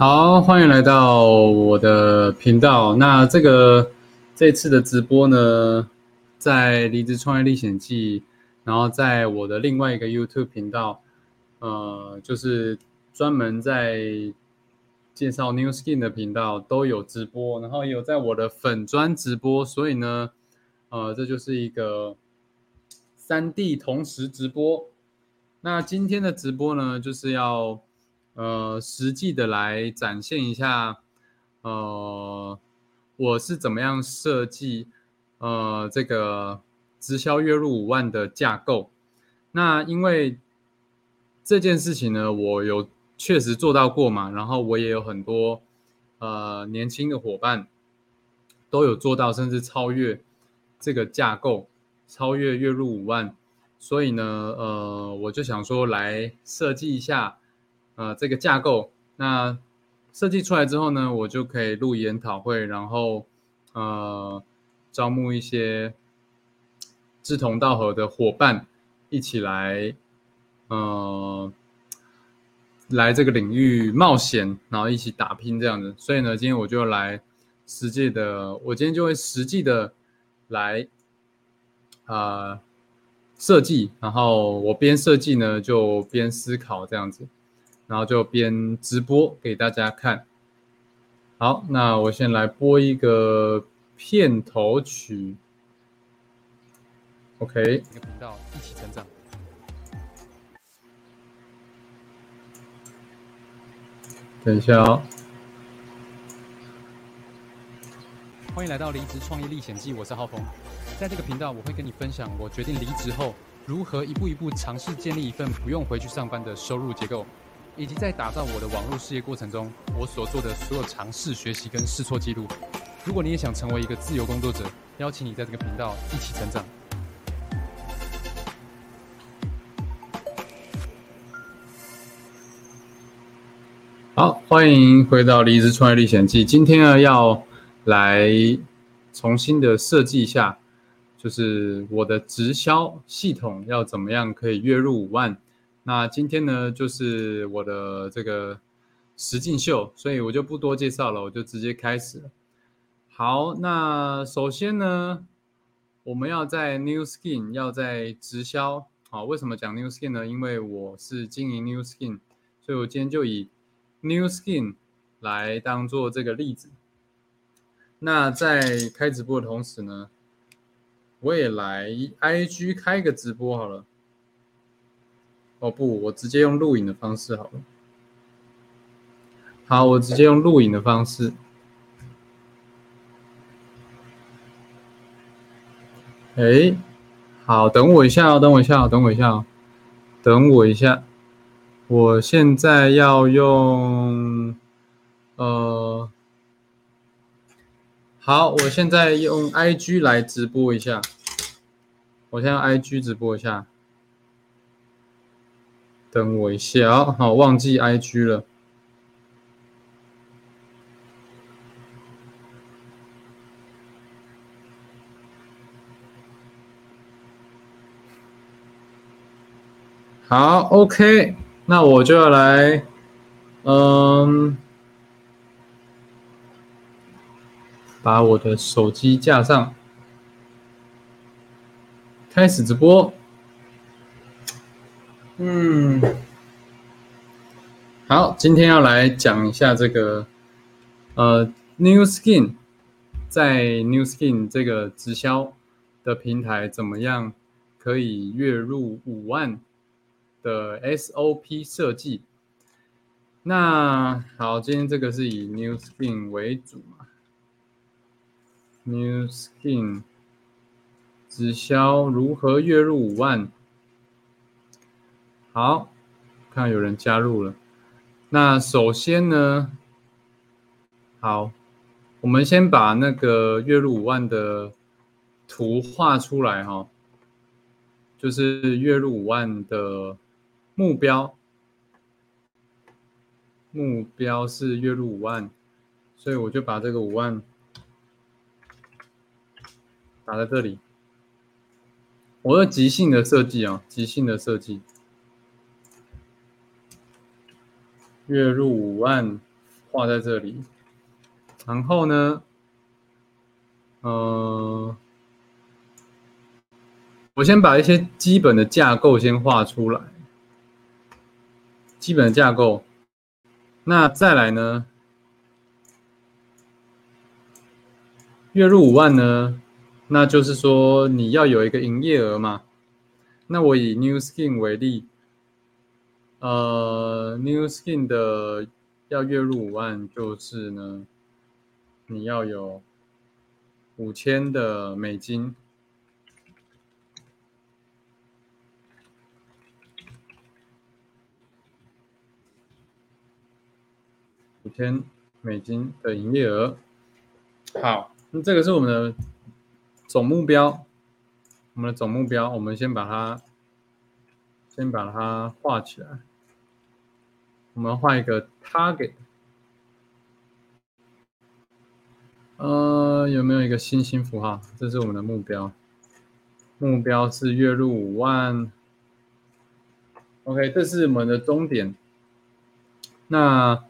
好，欢迎来到我的频道。那这个这次的直播呢，在离职创业历险记，然后在我的另外一个 YouTube 频道，呃，就是专门在介绍 New Skin 的频道都有直播，然后也有在我的粉专直播，所以呢，呃，这就是一个三 D 同时直播。那今天的直播呢，就是要。呃，实际的来展现一下，呃，我是怎么样设计，呃，这个直销月入五万的架构。那因为这件事情呢，我有确实做到过嘛，然后我也有很多呃年轻的伙伴都有做到，甚至超越这个架构，超越月入五万。所以呢，呃，我就想说来设计一下。呃，这个架构，那设计出来之后呢，我就可以录研讨会，然后呃，招募一些志同道合的伙伴，一起来，呃，来这个领域冒险，然后一起打拼这样子。所以呢，今天我就来实际的，我今天就会实际的来啊设计，然后我边设计呢，就边思考这样子。然后就边直播给大家看。好，那我先来播一个片头曲。OK。一个频道一起成长。等一下哦。欢迎来到离职创业历险记，我是浩峰。在这个频道，我会跟你分享我决定离职后如何一步一步尝试建立一份不用回去上班的收入结构。以及在打造我的网络事业过程中，我所做的所有尝试、学习跟试错记录。如果你也想成为一个自由工作者，邀请你在这个频道一起成长。好，欢迎回到《离职创业历险记》。今天呢，要来重新的设计一下，就是我的直销系统要怎么样可以月入五万。那今天呢，就是我的这个实境秀，所以我就不多介绍了，我就直接开始了。好，那首先呢，我们要在 New Skin 要在直销。好，为什么讲 New Skin 呢？因为我是经营 New Skin，所以我今天就以 New Skin 来当做这个例子。那在开直播的同时呢，我也来 IG 开个直播好了。哦不，我直接用录影的方式好了。好，我直接用录影的方式。哎，好，等我一下哦，等我一下哦，等我一下哦，等我一下。我现在要用，呃，好，我现在用 IG 来直播一下。我现在 IG 直播一下。等我一下啊，好，忘记 IG 了。好，OK，那我就要来，嗯，把我的手机架上，开始直播。嗯，好，今天要来讲一下这个，呃，New Skin 在 New Skin 这个直销的平台怎么样可以月入五万的 SOP 设计。那好，今天这个是以 New Skin 为主嘛？New Skin 直销如何月入五万？好，看有人加入了。那首先呢，好，我们先把那个月入五万的图画出来哈，就是月入五万的目标，目标是月入五万，所以我就把这个五万打在这里。我的即兴的设计啊，即兴的设计。月入五万，画在这里，然后呢，呃，我先把一些基本的架构先画出来，基本的架构，那再来呢，月入五万呢，那就是说你要有一个营业额嘛，那我以 New Skin 为例，呃，New Skin 的。要月入五万，就是呢，你要有五千的美金，五千美金的营业额。好，那这个是我们的总目标，我们的总目标，我们先把它，先把它画起来。我们画一个 target，呃，有没有一个星星符号？这是我们的目标，目标是月入五万。OK，这是我们的终点。那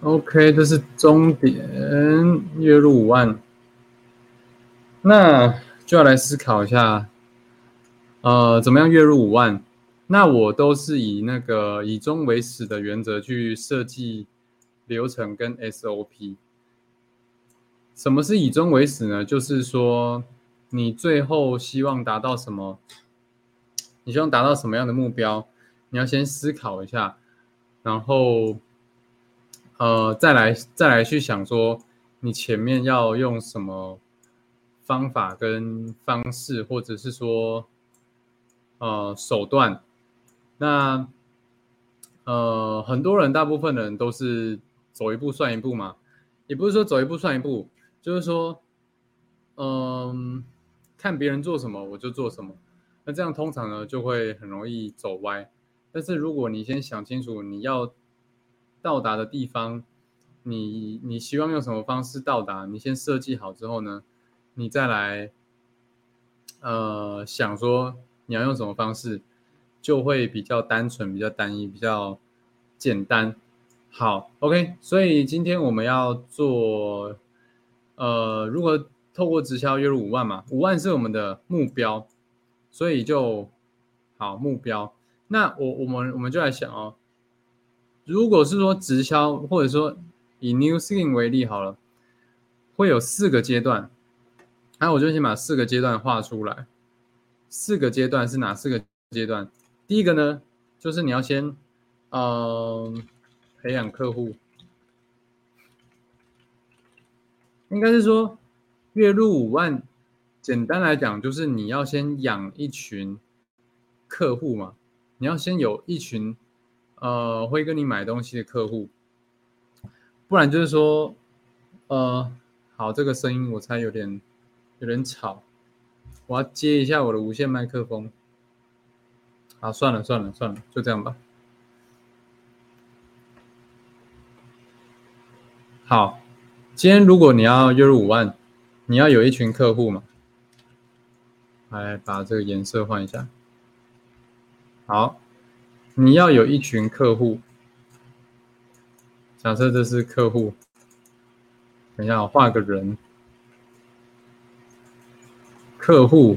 OK，这是终点，月入五万。那就要来思考一下，呃，怎么样月入五万？那我都是以那个以终为始的原则去设计流程跟 SOP。什么是以终为始呢？就是说你最后希望达到什么？你希望达到什么样的目标？你要先思考一下，然后呃再来再来去想说你前面要用什么方法跟方式，或者是说呃手段。那，呃，很多人，大部分人都是走一步算一步嘛，也不是说走一步算一步，就是说，嗯，看别人做什么我就做什么，那这样通常呢就会很容易走歪。但是如果你先想清楚你要到达的地方，你你希望用什么方式到达，你先设计好之后呢，你再来，呃，想说你要用什么方式。就会比较单纯、比较单一、比较简单。好，OK。所以今天我们要做，呃，如何透过直销月入五万嘛？五万是我们的目标，所以就好目标。那我我们我们就来想哦，如果是说直销，或者说以 New Skin 为例好了，会有四个阶段。那我就先把四个阶段画出来。四个阶段是哪四个阶段？第一个呢，就是你要先，嗯，培养客户，应该是说月入五万，简单来讲就是你要先养一群客户嘛，你要先有一群，呃，会跟你买东西的客户，不然就是说，呃，好，这个声音我猜有点有点吵，我要接一下我的无线麦克风。啊，算了算了算了，就这样吧。好，今天如果你要月入五万，你要有一群客户嘛？来把这个颜色换一下。好，你要有一群客户。假设这是客户，等一下我画个人，客户。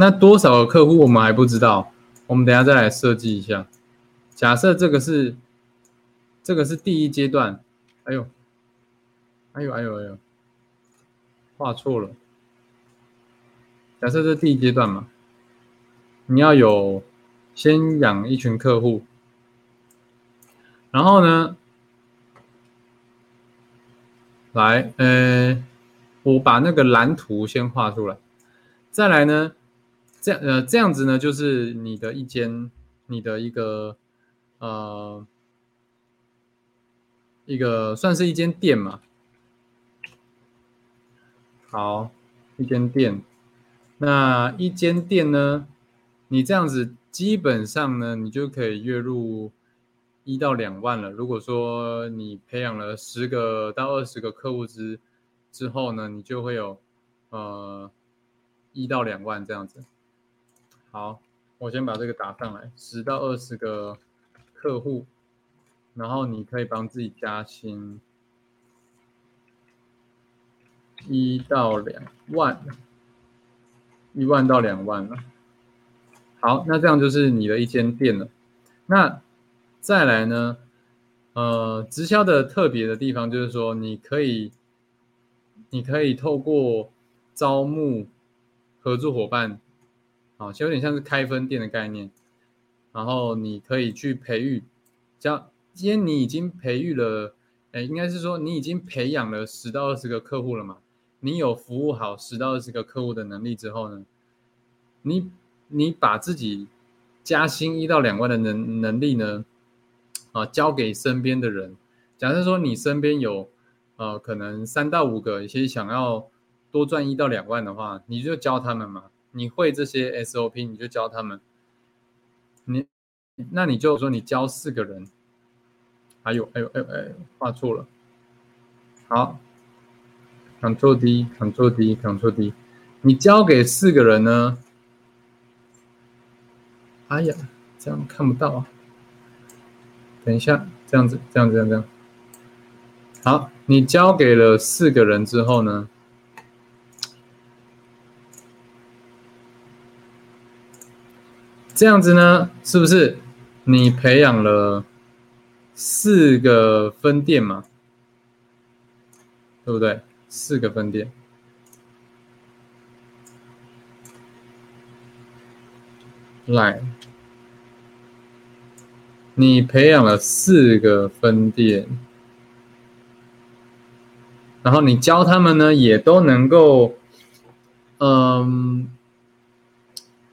那多少个客户我们还不知道，我们等下再来设计一下。假设这个是，这个是第一阶段。哎呦，哎呦，哎呦，哎呦，画错了。假设这第一阶段嘛，你要有先养一群客户，然后呢，来，呃，我把那个蓝图先画出来，再来呢。这样呃，这样子呢，就是你的一间，你的一个呃，一个算是一间店嘛。好，一间店，那一间店呢，你这样子基本上呢，你就可以月入一到两万了。如果说你培养了十个到二十个客户之之后呢，你就会有呃一到两万这样子。好，我先把这个打上来，十到二十个客户，然后你可以帮自己加薪一到两万，一万到两万了。好，那这样就是你的一间店了。那再来呢？呃，直销的特别的地方就是说，你可以，你可以透过招募合作伙伴，啊，就有点像是开分店的概念。然后你可以去培育，像今天你已经培育了，哎，应该是说你已经培养了十到二十个客户了嘛？你有服务好十到二十个客户的能力之后呢，你你把自己加薪一到两万的能能力呢？啊，交给身边的人。假设说你身边有，呃，可能三到五个，一些想要多赚一到两万的话，你就教他们嘛。你会这些 SOP，你就教他们。你，那你就说你教四个人。还有，哎呦，哎呦哎呦，画错了。好，Ctrl D，Ctrl D，Ctrl D。你交给四个人呢？哎呀，这样看不到啊。等一下，这样子，这样，这样，这样。好，你交给了四个人之后呢？这样子呢，是不是你培养了四个分店嘛？对不对？四个分店，来。你培养了四个分店，然后你教他们呢，也都能够，嗯，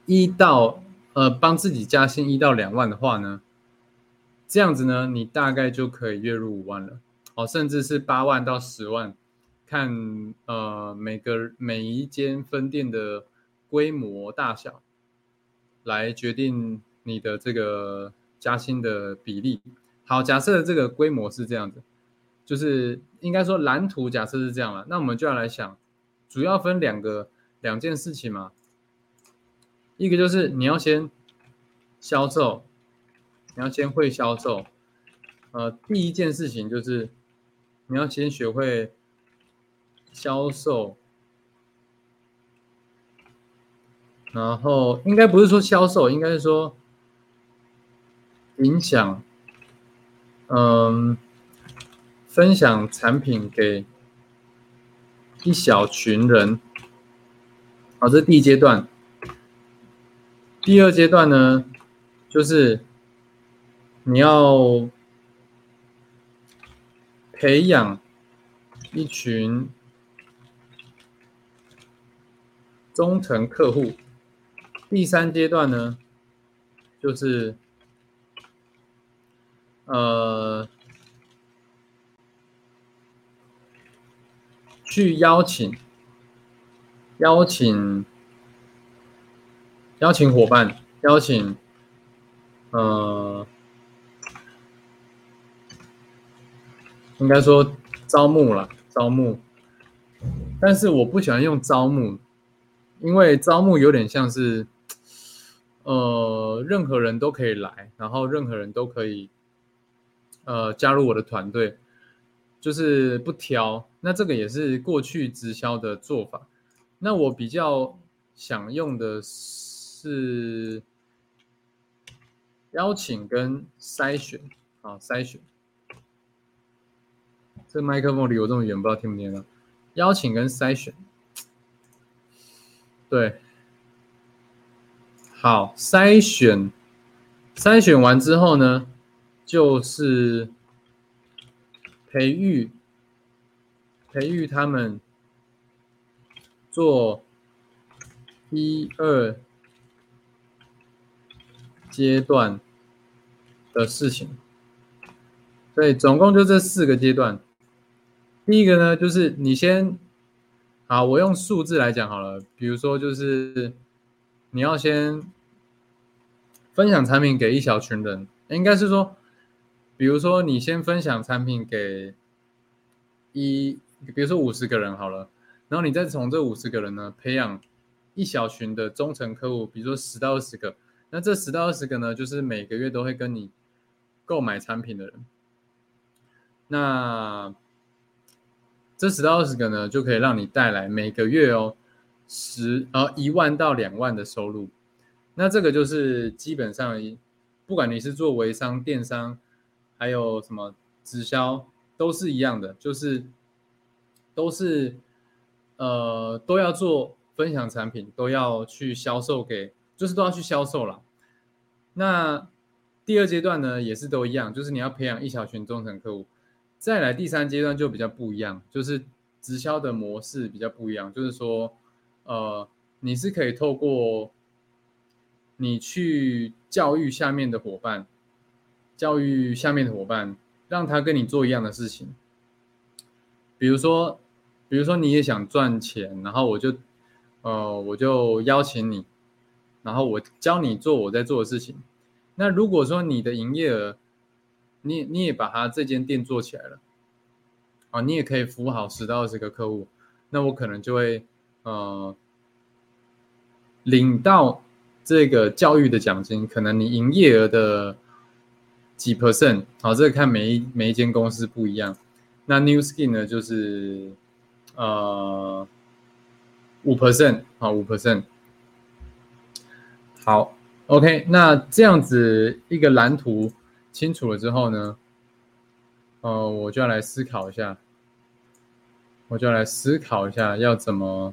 一到呃帮自己加薪一到两万的话呢，这样子呢，你大概就可以月入五万了，哦，甚至是八万到十万，看呃每个每一间分店的规模大小来决定你的这个。加薪的比例，好，假设这个规模是这样子，就是应该说蓝图假设是这样了，那我们就要来想，主要分两个两件事情嘛，一个就是你要先销售，你要先会销售，呃，第一件事情就是你要先学会销售，然后应该不是说销售，应该是说。影响，嗯，分享产品给一小群人，好，这是第一阶段。第二阶段呢，就是你要培养一群忠诚客户。第三阶段呢，就是。呃，去邀请，邀请，邀请伙伴，邀请，呃，应该说招募了，招募。但是我不喜欢用招募，因为招募有点像是，呃，任何人都可以来，然后任何人都可以。呃，加入我的团队，就是不挑。那这个也是过去直销的做法。那我比较想用的是是邀请跟筛选啊，筛选。这麦克风离我这么远，不知道听不听到。邀请跟筛选，对，好，筛选，筛选完之后呢？就是培育培育他们做一二阶段的事情，所以总共就这四个阶段。第一个呢，就是你先，好，我用数字来讲好了，比如说就是你要先分享产品给一小群人，应该是说。比如说，你先分享产品给一，比如说五十个人好了，然后你再从这五十个人呢，培养一小群的忠诚客户，比如说十到二十个，那这十到二十个呢，就是每个月都会跟你购买产品的人。那这十到二十个呢，就可以让你带来每个月哦十呃一万到两万的收入。那这个就是基本上，不管你是做微商、电商，还有什么直销，都是一样的，就是都是呃都要做分享产品，都要去销售给，就是都要去销售了。那第二阶段呢，也是都一样，就是你要培养一小群忠诚客户。再来第三阶段就比较不一样，就是直销的模式比较不一样，就是说，呃，你是可以透过你去教育下面的伙伴，教育下面的伙伴，让他跟你做一样的事情。比如说，比如说你也想赚钱，然后我就，呃，我就邀请你，然后我教你做我在做的事情。那如果说你的营业额，你你也把他这间店做起来了，啊，你也可以服务好十到二十个客户，那我可能就会呃领到这个教育的奖金，可能你营业额的几 percent，好，这个看每一每一间公司不一样。那 New Skin 呢，就是呃五 percent，好五 percent，好，OK，那这样子一个蓝图。清楚了之后呢，呃，我就要来思考一下，我就要来思考一下要怎么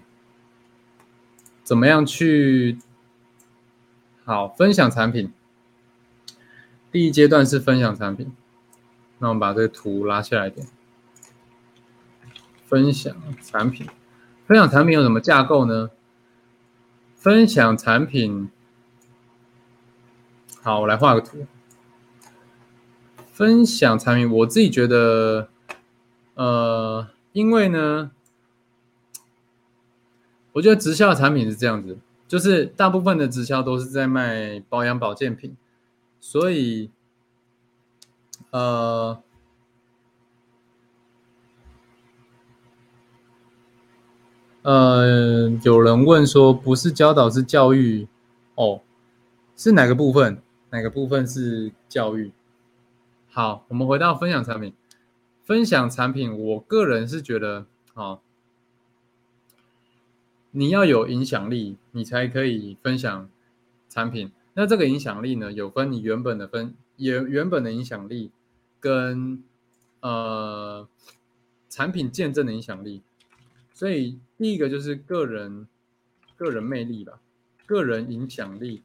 怎么样去好分享产品。第一阶段是分享产品，那我们把这个图拉下来一点。分享产品，分享产品有什么架构呢？分享产品，好，我来画个图。分享产品，我自己觉得，呃，因为呢，我觉得直销的产品是这样子，就是大部分的直销都是在卖保养保健品，所以，呃，呃，有人问说，不是教导是教育，哦，是哪个部分？哪个部分是教育？好，我们回到分享产品。分享产品，我个人是觉得，啊，你要有影响力，你才可以分享产品。那这个影响力呢，有分你原本的分原原本的影响力，跟呃产品见证的影响力。所以第一个就是个人个人魅力吧，个人影响力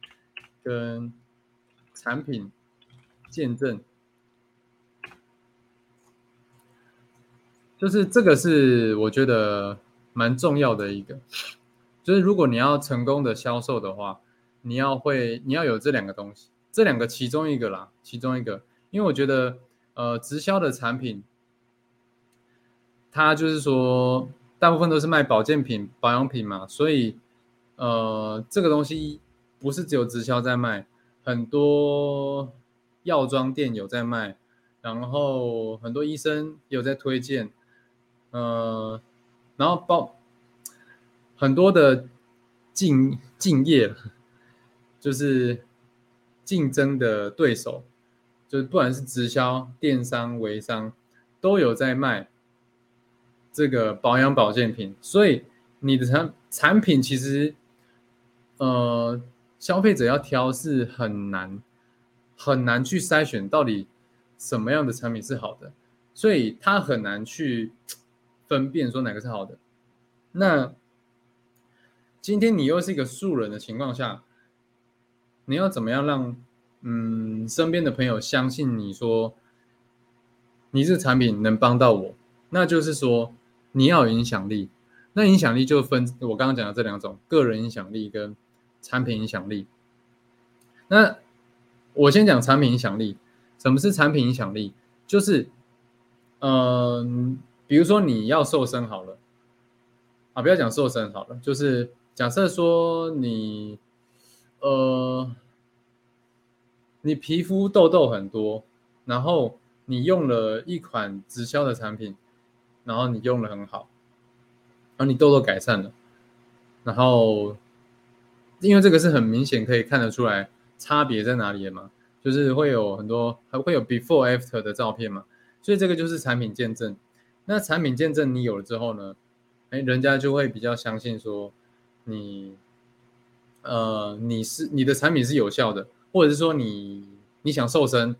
跟产品见证。就是这个是我觉得蛮重要的一个，就是如果你要成功的销售的话，你要会你要有这两个东西，这两个其中一个啦，其中一个，因为我觉得呃直销的产品，它就是说大部分都是卖保健品、保养品嘛，所以呃这个东西不是只有直销在卖，很多药妆店有在卖，然后很多医生有在推荐。呃，然后包很多的竞竞业，就是竞争的对手，就是不管是直销、电商、微商，都有在卖这个保养保健品，所以你的产产品其实，呃，消费者要挑是很难很难去筛选到底什么样的产品是好的，所以他很难去。分辨说哪个是好的，那今天你又是一个素人的情况下，你要怎么样让嗯身边的朋友相信你说你这产品能帮到我？那就是说你要有影响力，那影响力就分我刚刚讲的这两种：个人影响力跟产品影响力。那我先讲产品影响力，什么是产品影响力？就是嗯。比如说你要瘦身好了，啊，不要讲瘦身好了，就是假设说你，呃，你皮肤痘痘很多，然后你用了一款直销的产品，然后你用了很好，然后你痘痘改善了，然后因为这个是很明显可以看得出来差别在哪里的嘛，就是会有很多还会有 before after 的照片嘛，所以这个就是产品见证。那产品见证你有了之后呢，哎，人家就会比较相信说你，呃，你是你的产品是有效的，或者是说你你想瘦身，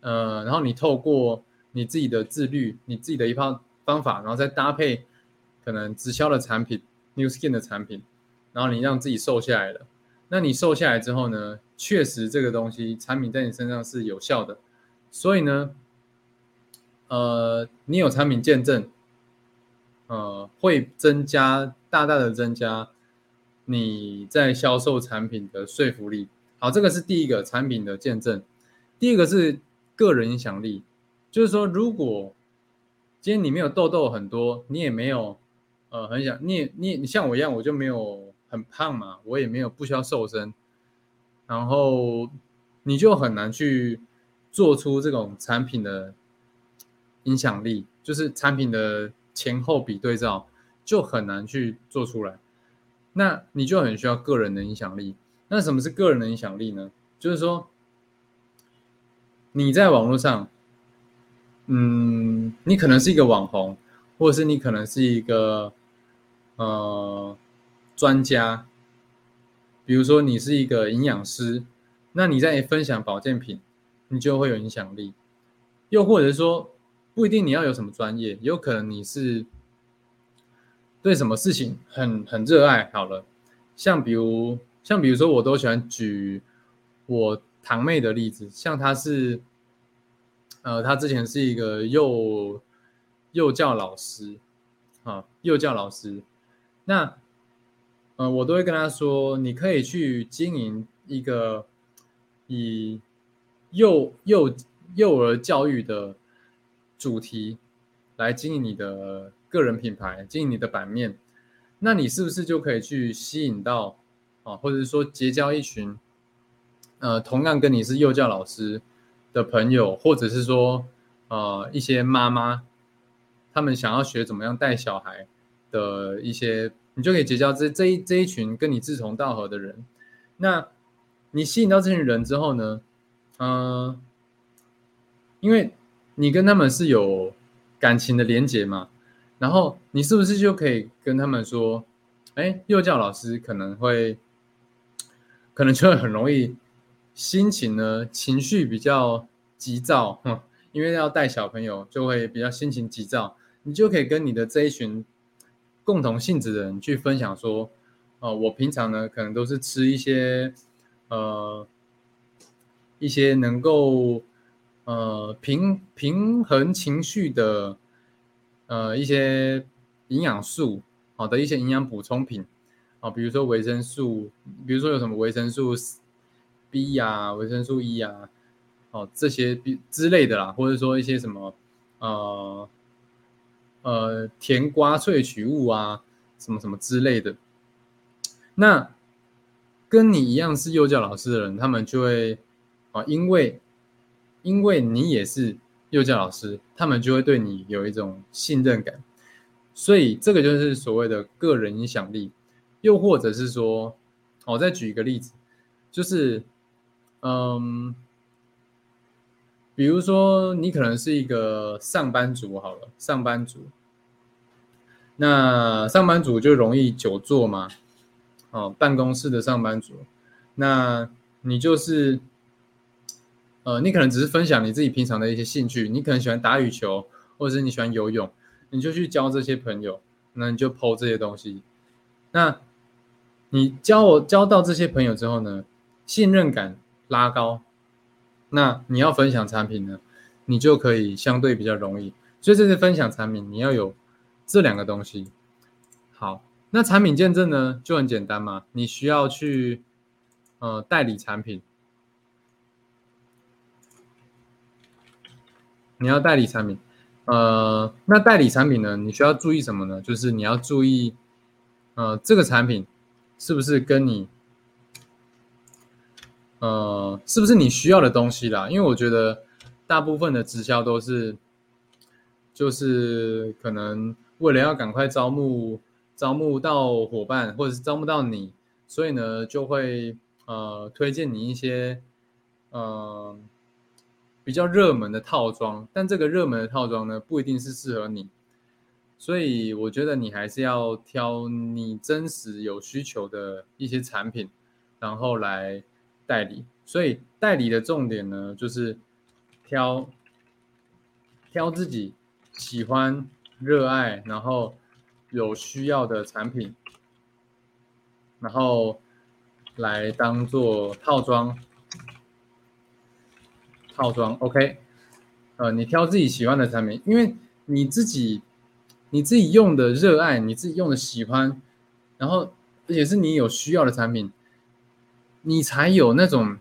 呃，然后你透过你自己的自律，你自己的一套方法，然后再搭配可能直销的产品，New Skin 的产品，然后你让自己瘦下来了。那你瘦下来之后呢？确实这个东西产品在你身上是有效的，所以呢，呃，你有产品见证，呃，会增加大大的增加你在销售产品的说服力。好，这个是第一个产品的见证。第二个是个人影响力，就是说，如果今天你没有痘痘很多，你也没有呃很想，你也你你像我一样，我就没有。很胖嘛，我也没有不需要瘦身，然后你就很难去做出这种产品的影响力，就是产品的前后比对照就很难去做出来。那你就很需要个人的影响力。那什么是个人的影响力呢？就是说你在网络上，嗯，你可能是一个网红，或者是你可能是一个呃。专家，比如说你是一个营养师，那你在分享保健品，你就会有影响力。又或者说，不一定你要有什么专业，有可能你是对什么事情很很热爱。好了，像比如像比如说，我都喜欢举我堂妹的例子，像她是，呃，她之前是一个幼幼教老师，啊，幼教老师，那。嗯，我都会跟他说，你可以去经营一个以幼幼幼儿教育的主题来经营你的个人品牌，经营你的版面。那你是不是就可以去吸引到啊，或者是说结交一群呃同样跟你是幼教老师的朋友，或者是说呃一些妈妈，他们想要学怎么样带小孩的一些。你就可以结交这这一这一群跟你志同道合的人。那你吸引到这群人之后呢？嗯，因为你跟他们是有感情的连结嘛，然后你是不是就可以跟他们说，哎，幼教老师可能会，可能就会很容易心情呢情绪比较急躁，因为要带小朋友就会比较心情急躁，你就可以跟你的这一群。共同性质的人去分享说，呃，我平常呢可能都是吃一些，呃，一些能够呃平平衡情绪的，呃一些营养素，好的一些营养补充品，啊，比如说维生素，比如说有什么维生素 B 呀、维生素 E 啊，哦这些比之类的啦，或者说一些什么，呃。呃，甜瓜萃取物啊，什么什么之类的。那跟你一样是幼教老师的人，他们就会啊，因为因为你也是幼教老师，他们就会对你有一种信任感。所以这个就是所谓的个人影响力。又或者是说，我再举一个例子，就是嗯。比如说，你可能是一个上班族，好了，上班族，那上班族就容易久坐嘛，哦，办公室的上班族，那你就是，呃，你可能只是分享你自己平常的一些兴趣，你可能喜欢打羽球，或者是你喜欢游泳，你就去交这些朋友，那你就抛这些东西，那你交我交到这些朋友之后呢，信任感拉高。那你要分享产品呢，你就可以相对比较容易。所以这是分享产品，你要有这两个东西。好，那产品见证呢就很简单嘛，你需要去呃代理产品，你要代理产品，呃，那代理产品呢，你需要注意什么呢？就是你要注意，呃，这个产品是不是跟你。呃，是不是你需要的东西啦？因为我觉得大部分的直销都是，就是可能为了要赶快招募招募到伙伴，或者是招募到你，所以呢就会呃推荐你一些呃比较热门的套装，但这个热门的套装呢，不一定是适合你，所以我觉得你还是要挑你真实有需求的一些产品，然后来代理。所以代理的重点呢，就是挑挑自己喜欢、热爱，然后有需要的产品，然后来当做套装。套装 OK，呃，你挑自己喜欢的产品，因为你自己你自己用的热爱，你自己用的喜欢，然后而且是你有需要的产品，你才有那种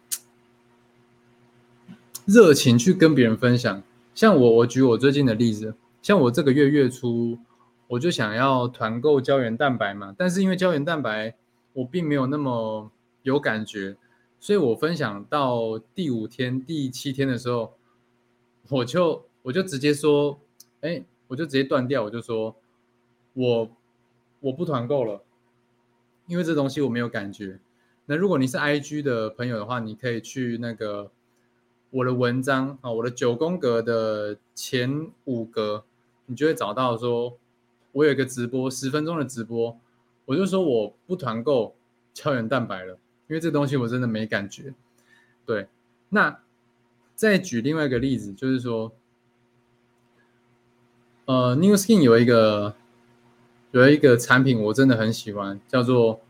热情去跟别人分享。像我，我举我最近的例子，像我这个月月初我就想要团购胶原蛋白嘛，但是因为胶原蛋白我并没有那么有感觉。所以我分享到第五天、第七天的时候，我就我就直接说，哎，我就直接断掉，我就说，我我不团购了，因为这东西我没有感觉。那如果你是 IG 的朋友的话，你可以去那个我的文章啊，我的九宫格的前五格，你就会找到说，我有一个直播十分钟的直播，我就说我不团购胶原蛋白了。因为这东西我真的没感觉，对。那再举另外一个例子，就是说，呃，New Skin 有一个有一个产品，我真的很喜欢，叫做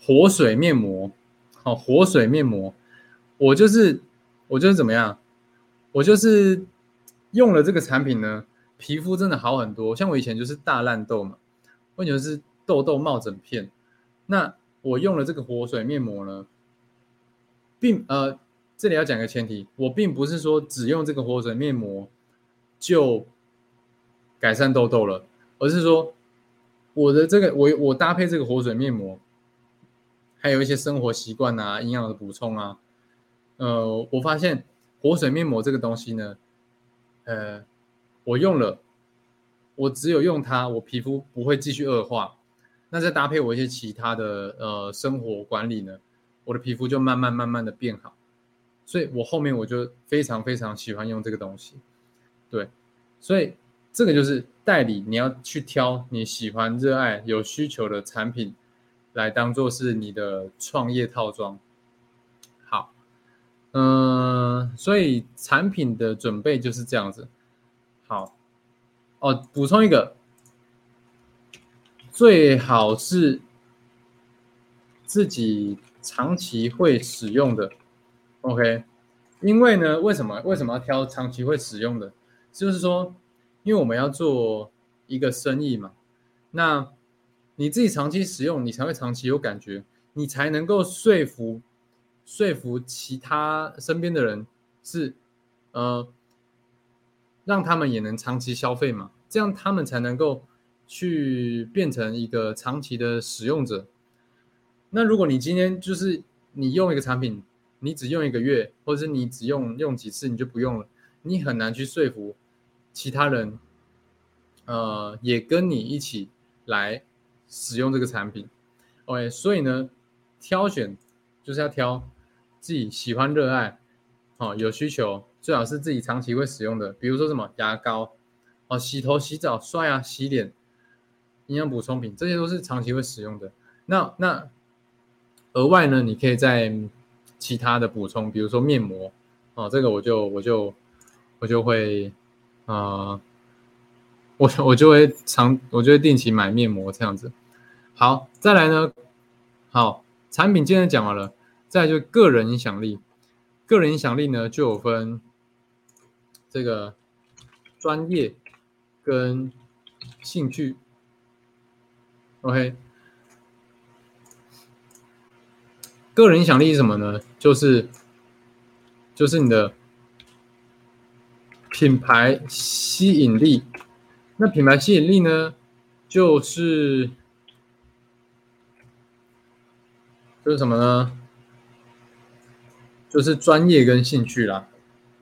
活水面膜。好，活水面膜，我就是我就是怎么样？我就是用了这个产品呢，皮肤真的好很多。像我以前就是大烂痘嘛，或者是痘痘冒疹片，那。我用了这个活水面膜呢，并呃，这里要讲个前提，我并不是说只用这个活水面膜就改善痘痘了，而是说我的这个我我搭配这个活水面膜，还有一些生活习惯啊、营养的补充啊，呃，我发现活水面膜这个东西呢，呃，我用了，我只有用它，我皮肤不会继续恶化。那再搭配我一些其他的呃生活管理呢，我的皮肤就慢慢慢慢的变好，所以我后面我就非常非常喜欢用这个东西，对，所以这个就是代理，你要去挑你喜欢、热爱、有需求的产品来当做是你的创业套装。好，嗯，所以产品的准备就是这样子。好，哦，补充一个。最好是自己长期会使用的，OK？因为呢，为什么为什么要挑长期会使用的？就是说，因为我们要做一个生意嘛，那你自己长期使用，你才会长期有感觉，你才能够说服说服其他身边的人，是呃，让他们也能长期消费嘛，这样他们才能够。去变成一个长期的使用者。那如果你今天就是你用一个产品，你只用一个月，或者是你只用用几次你就不用了，你很难去说服其他人，呃，也跟你一起来使用这个产品。OK，所以呢，挑选就是要挑自己喜欢、热爱，哦，有需求，最好是自己长期会使用的，比如说什么牙膏，哦，洗头、洗澡、刷牙、洗脸。营养补充品，这些都是长期会使用的。那那额外呢，你可以在其他的补充，比如说面膜哦，这个我就我就我就会啊，我我就会常，我就会定期买面膜这样子。好，再来呢，好，产品今天讲完了，再就个人影响力，个人影响力呢就有分这个专业跟兴趣。OK，个人影响力是什么呢？就是就是你的品牌吸引力。那品牌吸引力呢，就是就是什么呢？就是专业跟兴趣啦。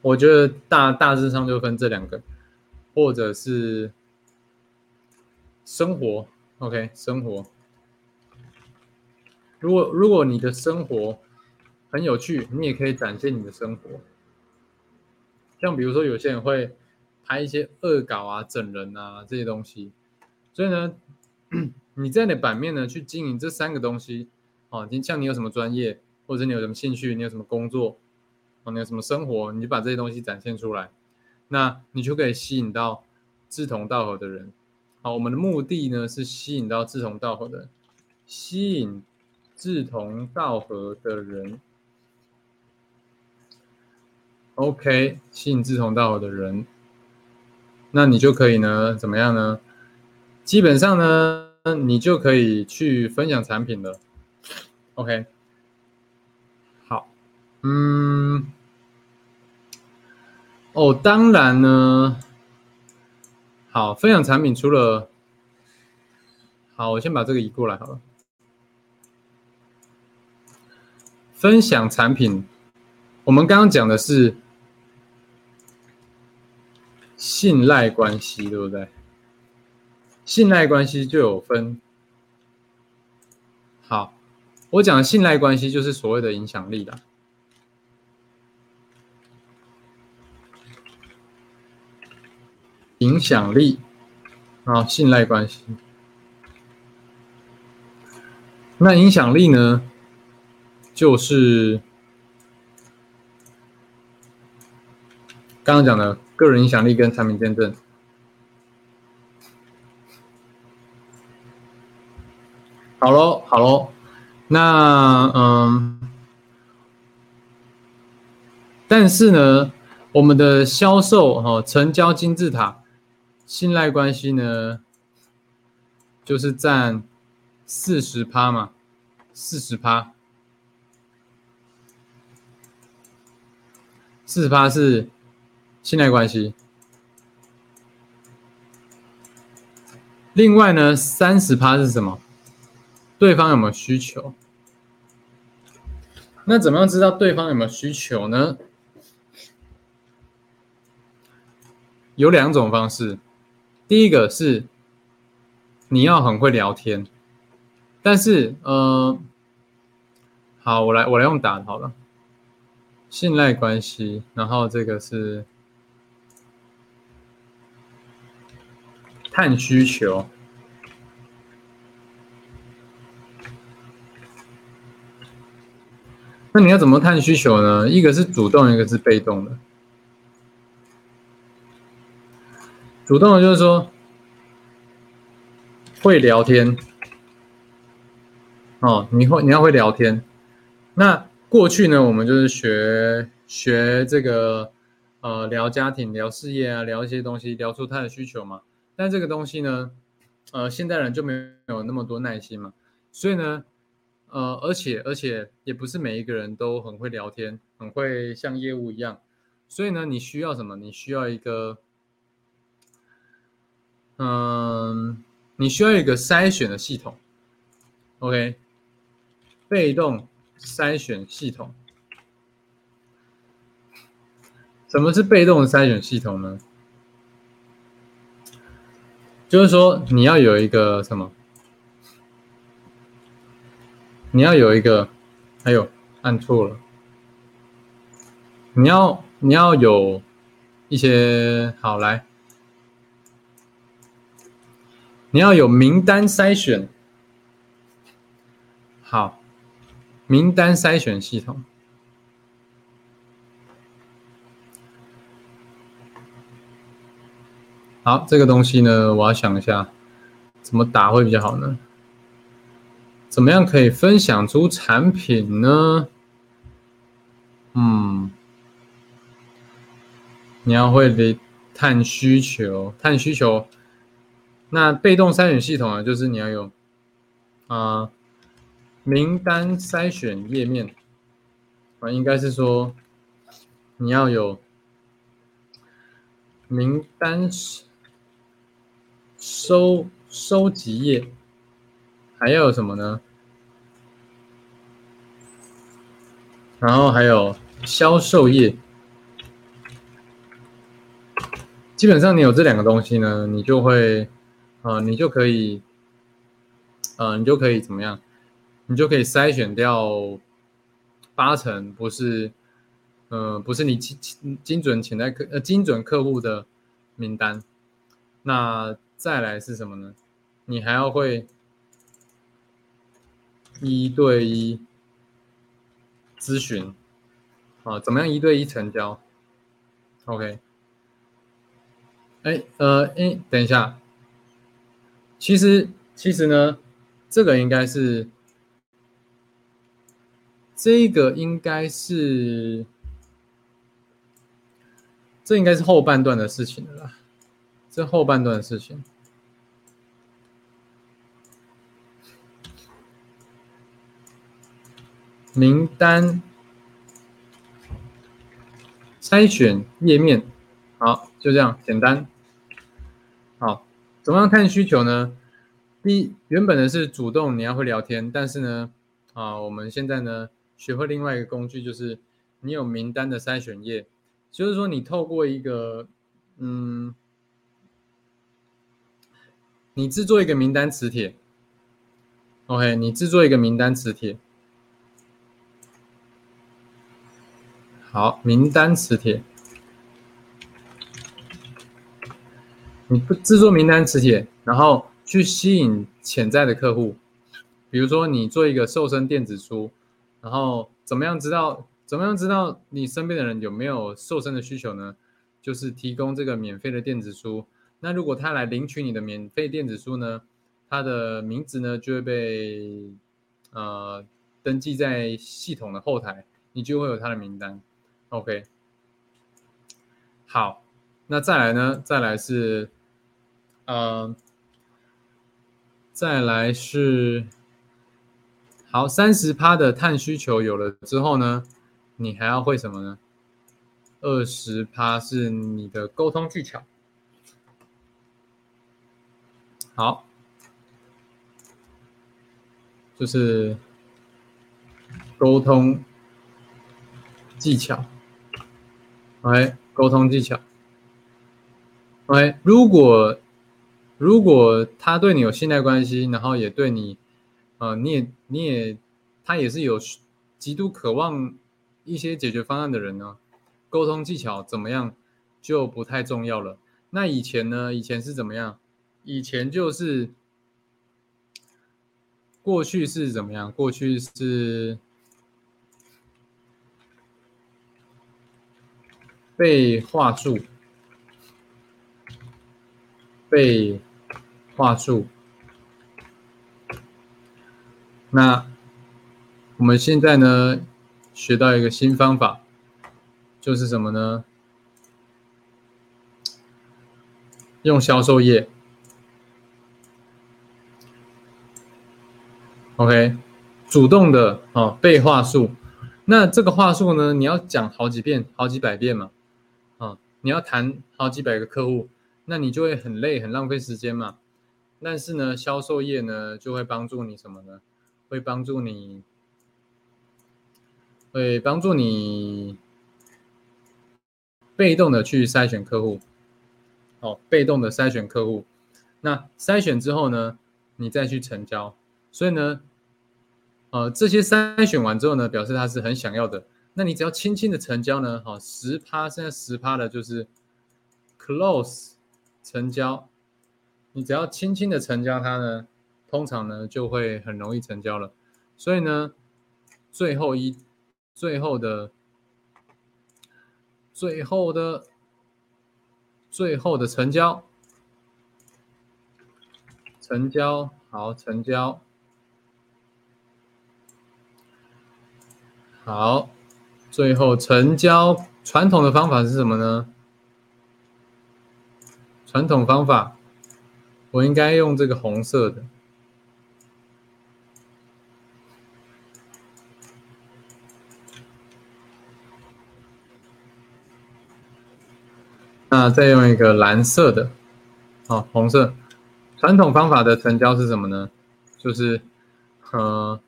我觉得大大致上就分这两个，或者是生活。OK，生活。如果如果你的生活很有趣，你也可以展现你的生活。像比如说，有些人会拍一些恶搞啊、整人啊这些东西，所以呢，你在你的版面呢去经营这三个东西，哦，你像你有什么专业，或者你有什么兴趣，你有什么工作，哦，你有什么生活，你就把这些东西展现出来，那你就可以吸引到志同道合的人。好，我们的目的呢是吸引到志同道合的人，吸引志同道合的人。OK，吸引志同道合的人，那你就可以呢，怎么样呢？基本上呢，你就可以去分享产品了。OK，好，嗯，哦，当然呢，好，分享产品除了，好，我先把这个移过来好了，分享产品，我们刚刚讲的是。信赖关系对不对？信赖关系就有分。好，我讲信赖关系就是所谓的影响力啦。影响力啊，信赖关系。那影响力呢，就是刚刚讲的。个人影响力跟产品见证，好喽，好喽，那嗯，但是呢，我们的销售哈，成交金字塔，信赖关系呢，就是占四十趴嘛，四十趴，四十趴是。信赖关系。另外呢，三十趴是什么？对方有没有需求？那怎么样知道对方有没有需求呢？有两种方式。第一个是你要很会聊天，但是呃，好，我来我来用打好了。信赖关系，然后这个是。探需求，那你要怎么探需求呢？一个是主动，一个是被动的。主动的就是说会聊天，哦，你会你要会聊天。那过去呢，我们就是学学这个呃聊家庭、聊事业啊，聊一些东西，聊出他的需求嘛。但这个东西呢，呃，现代人就没有那么多耐心嘛，所以呢，呃，而且而且也不是每一个人都很会聊天，很会像业务一样，所以呢，你需要什么？你需要一个，嗯，你需要一个筛选的系统，OK，被动筛选系统，什么是被动筛选系统呢？就是说，你要有一个什么？你要有一个，还有按错了。你要你要有一些好来，你要有名单筛选，好，名单筛选系统。好，这个东西呢，我要想一下，怎么打会比较好呢？怎么样可以分享出产品呢？嗯，你要会得探需求，探需求。那被动筛选系统呢，就是你要有啊名单筛选页面啊，应该是说你要有名单。收收集页，还要有什么呢？然后还有销售页。基本上你有这两个东西呢，你就会，呃，你就可以，呃，你就可以怎么样？你就可以筛选掉八成不是，呃，不是你精精准潜在客呃精准客户的名单。那再来是什么呢？你还要会一对一咨询啊？怎么样一对一成交？OK。哎，呃，哎，等一下，其实其实呢，这个应该是，这个应该是，这应该是后半段的事情了啦，这后半段的事情，名单筛选页面，好，就这样简单。好，怎么样看需求呢？第一，原本的是主动，你要会聊天，但是呢，啊，我们现在呢，学会另外一个工具，就是你有名单的筛选页，就是说你透过一个，嗯，你制作一个名单磁铁，OK，你制作一个名单磁铁，好，名单磁铁。你不制作名单磁铁，然后去吸引潜在的客户，比如说你做一个瘦身电子书，然后怎么样知道怎么样知道你身边的人有没有瘦身的需求呢？就是提供这个免费的电子书。那如果他来领取你的免费电子书呢，他的名字呢就会被呃登记在系统的后台，你就会有他的名单。OK，好，那再来呢？再来是。呃，再来是好三十趴的碳需求有了之后呢，你还要会什么呢？二十趴是你的沟通技巧。好，就是沟通技巧。OK，沟通技巧。OK，如果如果他对你有信赖关系，然后也对你，呃，你也你也他也是有极度渴望一些解决方案的人呢，沟通技巧怎么样就不太重要了。那以前呢？以前是怎么样？以前就是过去是怎么样？过去是被画住被。画住。那我们现在呢，学到一个新方法，就是什么呢？用销售页。OK，主动的啊，背话术。那这个话术呢，你要讲好几遍、好几百遍嘛？啊，你要谈好几百个客户，那你就会很累、很浪费时间嘛。但是呢，销售业呢就会帮助你什么呢？会帮助你，会帮助你被动的去筛选客户，哦，被动的筛选客户。那筛选之后呢，你再去成交。所以呢，呃，这些筛选完之后呢，表示他是很想要的。那你只要轻轻的成交呢，好，十趴，现在十趴的就是 close 成交。你只要轻轻的成交它呢，通常呢就会很容易成交了。所以呢，最后一、最后的、最后的、最后的成交，成交好，成交好，最后成交。传统的方法是什么呢？传统方法。我应该用这个红色的，那再用一个蓝色的，好，红色。传统方法的成交是什么呢？就是，呃，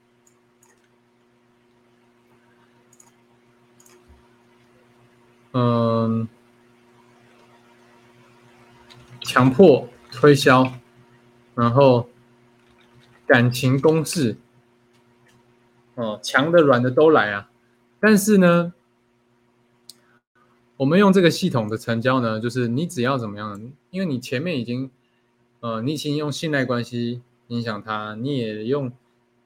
嗯，强迫。推销，然后感情攻势，哦，强的软的都来啊！但是呢，我们用这个系统的成交呢，就是你只要怎么样，因为你前面已经，呃，你已经用信赖关系影响他，你也用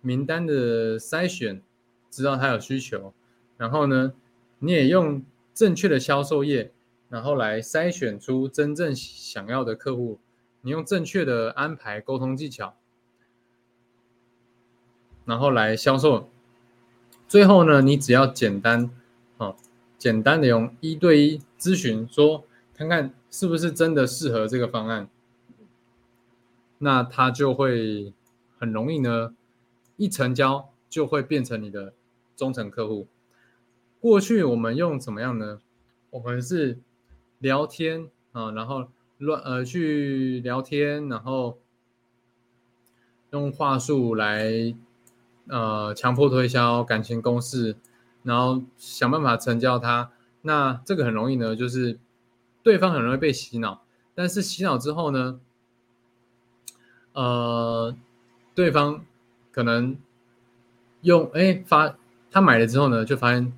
名单的筛选知道他有需求，然后呢，你也用正确的销售业，然后来筛选出真正想要的客户，你用正确的安排沟通技巧，然后来销售，最后呢，你只要简单，啊。简单的用一对一咨询，说看看是不是真的适合这个方案，那他就会很容易呢，一成交就会变成你的忠诚客户。过去我们用怎么样呢？我们是聊天啊，然后乱呃去聊天，然后用话术来呃强迫推销感情公式。然后想办法成交他，那这个很容易呢，就是对方很容易被洗脑。但是洗脑之后呢，呃，对方可能用哎发他买了之后呢，就发现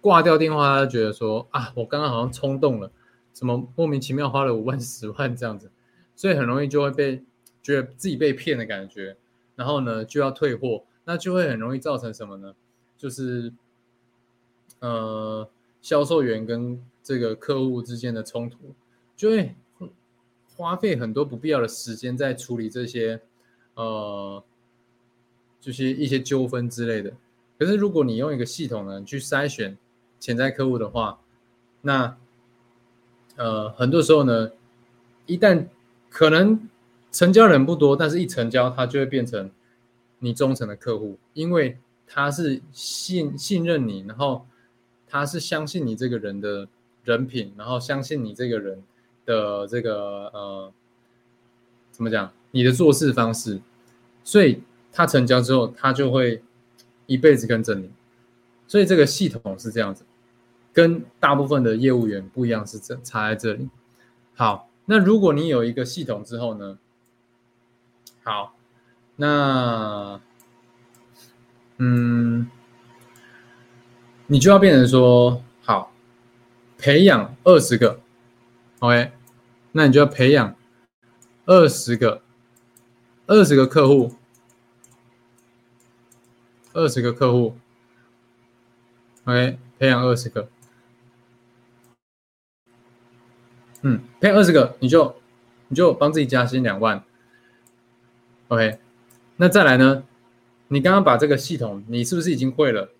挂掉电话，他就觉得说啊，我刚刚好像冲动了，什么莫名其妙花了五万十万这样子，所以很容易就会被觉得自己被骗的感觉，然后呢就要退货，那就会很容易造成什么呢？就是，呃，销售员跟这个客户之间的冲突，就会花费很多不必要的时间在处理这些，呃，就是一些纠纷之类的。可是如果你用一个系统呢去筛选潜在客户的话，那，呃，很多时候呢，一旦可能成交人不多，但是一成交，他就会变成你忠诚的客户，因为。他是信信任你，然后他是相信你这个人的人品，然后相信你这个人的这个呃，怎么讲？你的做事方式，所以他成交之后，他就会一辈子跟着你。所以这个系统是这样子，跟大部分的业务员不一样，是这差在这里。好，那如果你有一个系统之后呢？好，那。嗯，你就要变成说好，培养二十个，OK，那你就要培养二十个，二十个客户，二十个客户，OK，培养二十个，嗯，配二十个，你就你就帮自己加薪两万，OK，那再来呢？你刚刚把这个系统，你是不是已经会了？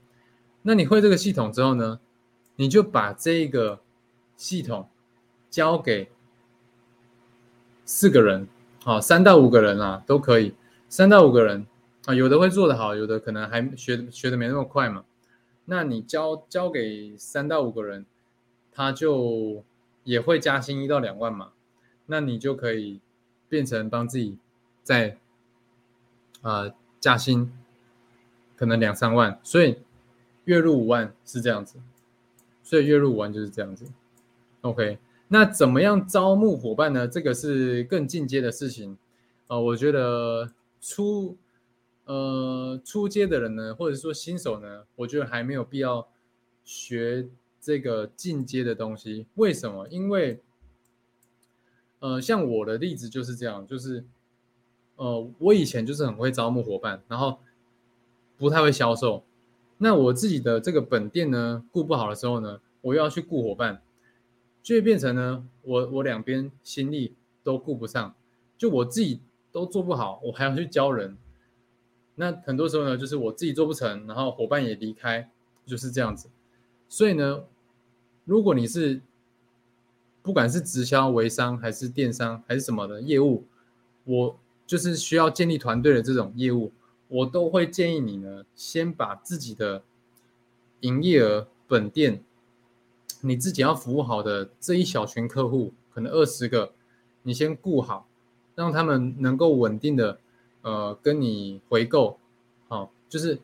那你会这个系统之后呢，你就把这个系统交给四个人，好，三到五个人啊，都可以，三到五个人啊，有的会做得好，有的可能还学学的没那么快嘛。那你交交给三到五个人，他就也会加薪一到两万嘛，那你就可以变成帮自己在啊加薪。可能两三万，所以月入五万是这样子，所以月入五万就是这样子。OK，那怎么样招募伙伴呢？这个是更进阶的事情。呃，我觉得初呃初阶的人呢，或者说新手呢，我觉得还没有必要学这个进阶的东西。为什么？因为呃，像我的例子就是这样，就是呃，我以前就是很会招募伙伴，然后。不太会销售，那我自己的这个本店呢，顾不好的时候呢，我又要去顾伙伴，就会变成呢，我我两边心力都顾不上，就我自己都做不好，我还要去教人，那很多时候呢，就是我自己做不成，然后伙伴也离开，就是这样子。所以呢，如果你是不管是直销、微商还是电商还是什么的业务，我就是需要建立团队的这种业务。我都会建议你呢，先把自己的营业额本店，你自己要服务好的这一小群客户，可能二十个，你先顾好，让他们能够稳定的，呃，跟你回购，好，就是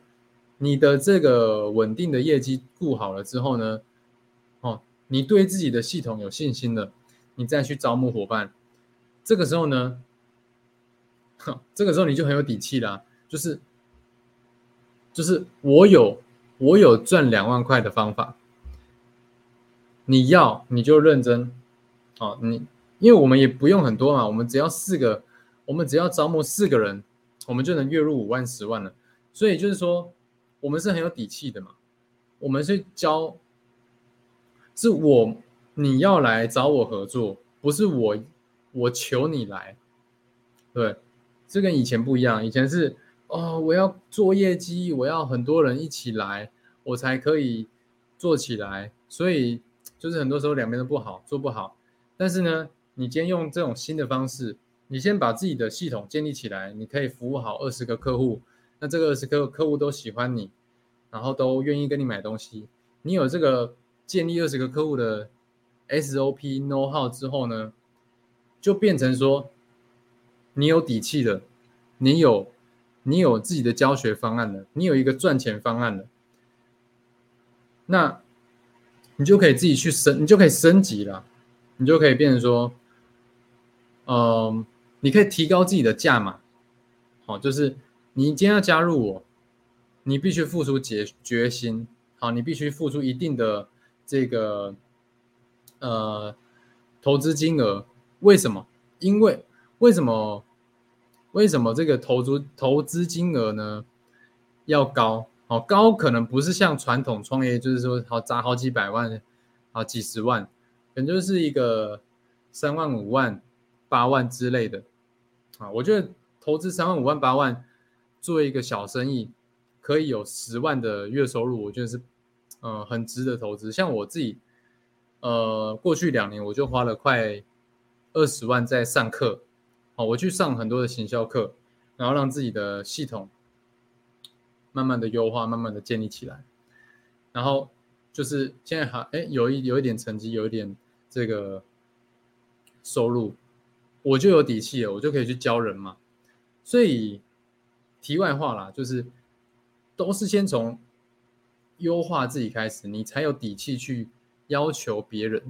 你的这个稳定的业绩顾好了之后呢，哦，你对自己的系统有信心了，你再去招募伙伴，这个时候呢，这个时候你就很有底气啦。就是，就是我有我有赚两万块的方法，你要你就认真，哦，你因为我们也不用很多嘛，我们只要四个，我们只要招募四个人，我们就能月入五万、十万了。所以就是说，我们是很有底气的嘛。我们是教，是我你要来找我合作，不是我我求你来，对，这跟以前不一样。以前是哦，我要做业绩，我要很多人一起来，我才可以做起来。所以就是很多时候两边都不好，做不好。但是呢，你今天用这种新的方式，你先把自己的系统建立起来，你可以服务好二十个客户。那这个是客客户都喜欢你，然后都愿意跟你买东西。你有这个建立二十个客户的 SOP know how 之后呢，就变成说你有底气了，你有你有自己的教学方案了，你有一个赚钱方案了，那你就可以自己去升，你就可以升级了，你就可以变成说，嗯，你可以提高自己的价码，好，就是。你今天要加入我，你必须付出决决心，好，你必须付出一定的这个呃投资金额。为什么？因为为什么？为什么这个投资投资金额呢要高？好高可能不是像传统创业，就是说好砸好几百万，好几十万，可能就是一个三万、五万、八万之类的。啊，我觉得投资三万、五万、八万。做一个小生意，可以有十万的月收入，我觉得是，嗯，很值得投资。像我自己，呃，过去两年我就花了快二十万在上课，哦，我去上很多的行销课，然后让自己的系统慢慢的优化，慢慢的建立起来，然后就是现在还哎有一有一点成绩，有一点这个收入，我就有底气了，我就可以去教人嘛，所以。题外话啦，就是都是先从优化自己开始，你才有底气去要求别人。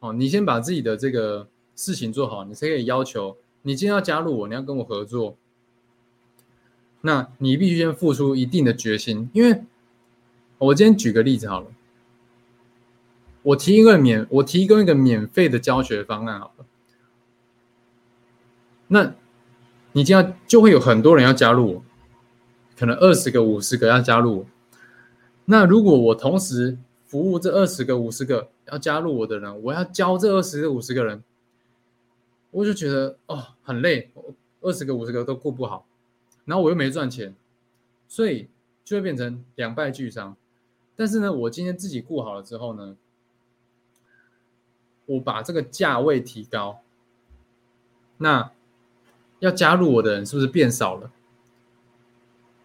哦，你先把自己的这个事情做好，你才可以要求你今天要加入我，你要跟我合作，那你必须先付出一定的决心。因为我今天举个例子好了，我提一个免，我提供一个免费的教学方案好了，那。你这样就会有很多人要加入我，可能二十个、五十个要加入我。那如果我同时服务这二十个、五十个要加入我的人，我要教这二十个、五十个人，我就觉得哦很累，二十个、五十个都顾不好，然后我又没赚钱，所以就会变成两败俱伤。但是呢，我今天自己顾好了之后呢，我把这个价位提高，那。要加入我的人是不是变少了？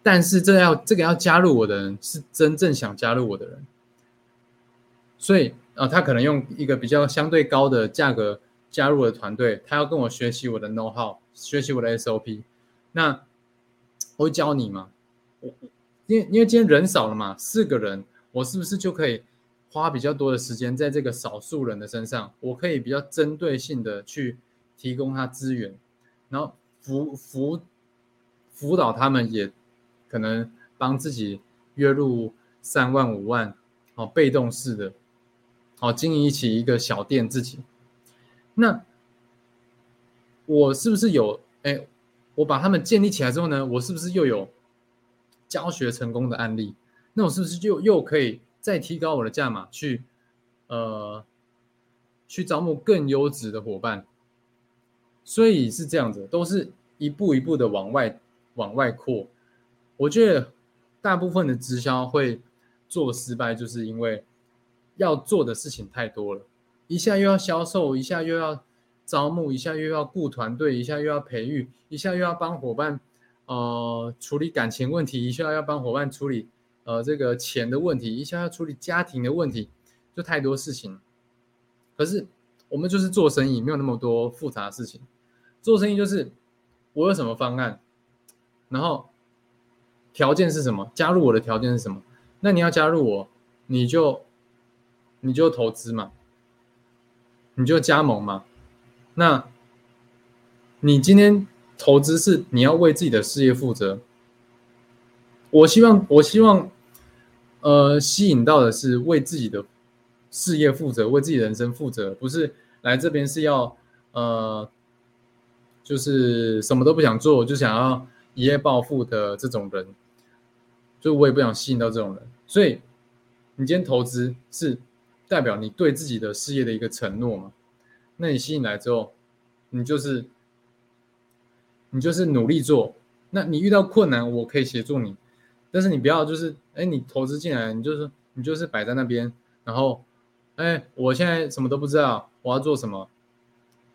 但是这要这个要加入我的人是真正想加入我的人，所以啊，他可能用一个比较相对高的价格加入我的团队，他要跟我学习我的 know how，学习我的 SOP。那我会教你嘛？我因为因为今天人少了嘛，四个人，我是不是就可以花比较多的时间在这个少数人的身上？我可以比较针对性的去提供他资源，然后。辅辅辅导他们也可能帮自己月入三万五万，哦，被动式的，哦，经营起一个小店自己。那我是不是有？哎，我把他们建立起来之后呢，我是不是又有教学成功的案例？那我是不是就又可以再提高我的价码，去呃，去招募更优质的伙伴？所以是这样子，都是一步一步的往外往外扩。我觉得大部分的直销会做失败，就是因为要做的事情太多了，一下又要销售，一下又要招募，一下又要雇团队，一下又要培育，一下又要帮伙伴呃处理感情问题，一下要帮伙伴处理呃这个钱的问题，一下要处理家庭的问题，就太多事情。可是我们就是做生意，没有那么多复杂的事情。做生意就是我有什么方案，然后条件是什么？加入我的条件是什么？那你要加入我，你就你就投资嘛，你就加盟嘛。那你今天投资是你要为自己的事业负责。我希望我希望呃吸引到的是为自己的事业负责，为自己人生负责，不是来这边是要呃就是什么都不想做，就想要一夜暴富的这种人，就我也不想吸引到这种人。所以你今天投资是代表你对自己的事业的一个承诺嘛？那你吸引来之后，你就是你就是努力做。那你遇到困难，我可以协助你，但是你不要就是，哎，你投资进来，你就是你就是摆在那边，然后，哎，我现在什么都不知道，我要做什么？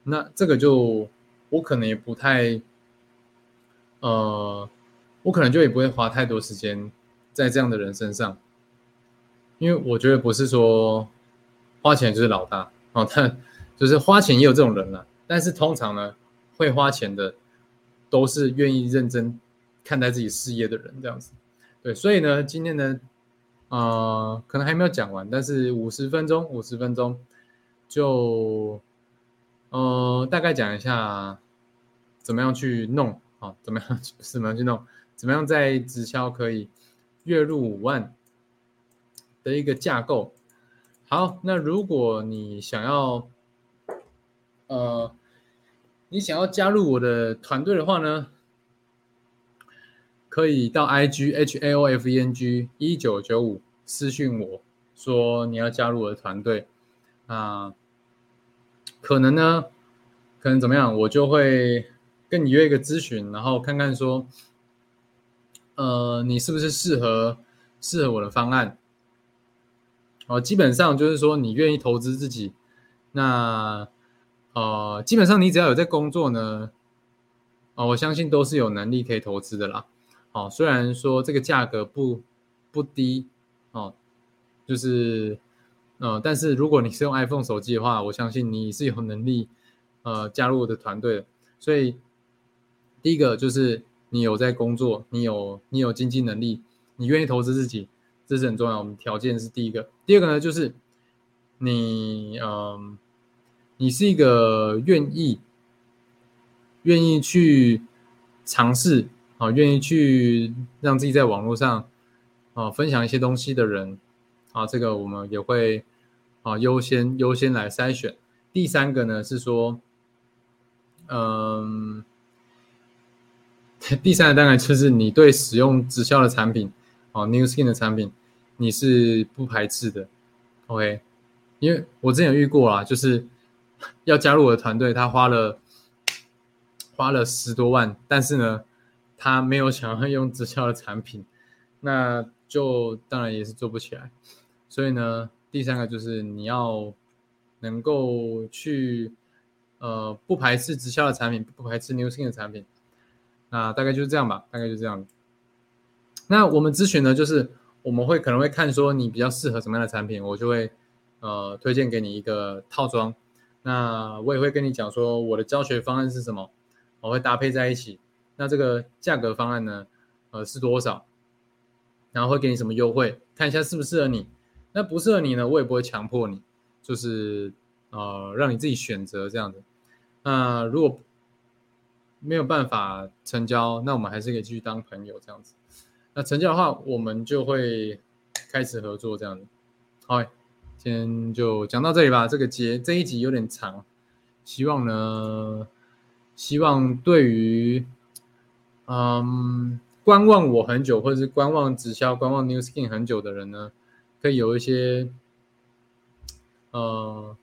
那这个就我可能也不太，呃，我可能就也不会花太多时间在这样的人身上，因为我觉得不是说花钱就是老大哦，但就是花钱也有这种人了，但是通常呢，会花钱的。都是愿意认真看待自己事业的人，这样子，对，所以呢，今天呢，呃，可能还没有讲完，但是五十分钟，五十分钟，就，呃，大概讲一下怎么样去弄啊，怎么样 怎么样去弄，怎么样在直销可以月入五万的一个架构。好，那如果你想要，呃。你想要加入我的团队的话呢，可以到 I G H A O F E N G 一九九五私信我说你要加入我的团队啊，可能呢，可能怎么样，我就会跟你约一个咨询，然后看看说，呃，你是不是适合适合我的方案？哦，基本上就是说你愿意投资自己，那。呃，基本上你只要有在工作呢，啊，我相信都是有能力可以投资的啦。哦，虽然说这个价格不不低哦，就是，呃，但是如果你是用 iPhone 手机的话，我相信你是有能力呃加入我的团队的。所以第一个就是你有在工作，你有你有经济能力，你愿意投资自己，这是很重要。我们条件是第一个，第二个呢就是你嗯。你是一个愿意、愿意去尝试啊，愿意去让自己在网络上啊分享一些东西的人啊，这个我们也会啊优先优先来筛选。第三个呢是说，嗯，第三个当然就是你对使用直销的产品哦，New Skin 的产品，你是不排斥的，OK？因为我之前有遇过啦，就是。要加入我的团队，他花了花了十多万，但是呢，他没有想要用直销的产品，那就当然也是做不起来。所以呢，第三个就是你要能够去呃不排斥直销的产品，不排斥 New Skin 的产品，那大概就是这样吧，大概就这样。那我们咨询呢，就是我们会可能会看说你比较适合什么样的产品，我就会呃推荐给你一个套装。那我也会跟你讲说我的教学方案是什么，我会搭配在一起。那这个价格方案呢，呃是多少？然后会给你什么优惠？看一下适不适合你。那不适合你呢，我也不会强迫你，就是呃让你自己选择这样子。那如果没有办法成交，那我们还是可以继续当朋友这样子。那成交的话，我们就会开始合作这样子。好。先就讲到这里吧。这个节这一集有点长，希望呢，希望对于嗯观望我很久，或者是观望直销、观望 New Skin 很久的人呢，可以有一些呃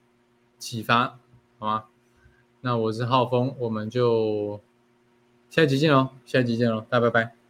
启发，好吗？那我是浩峰，我们就下一集见喽，下一集见喽，大家拜拜。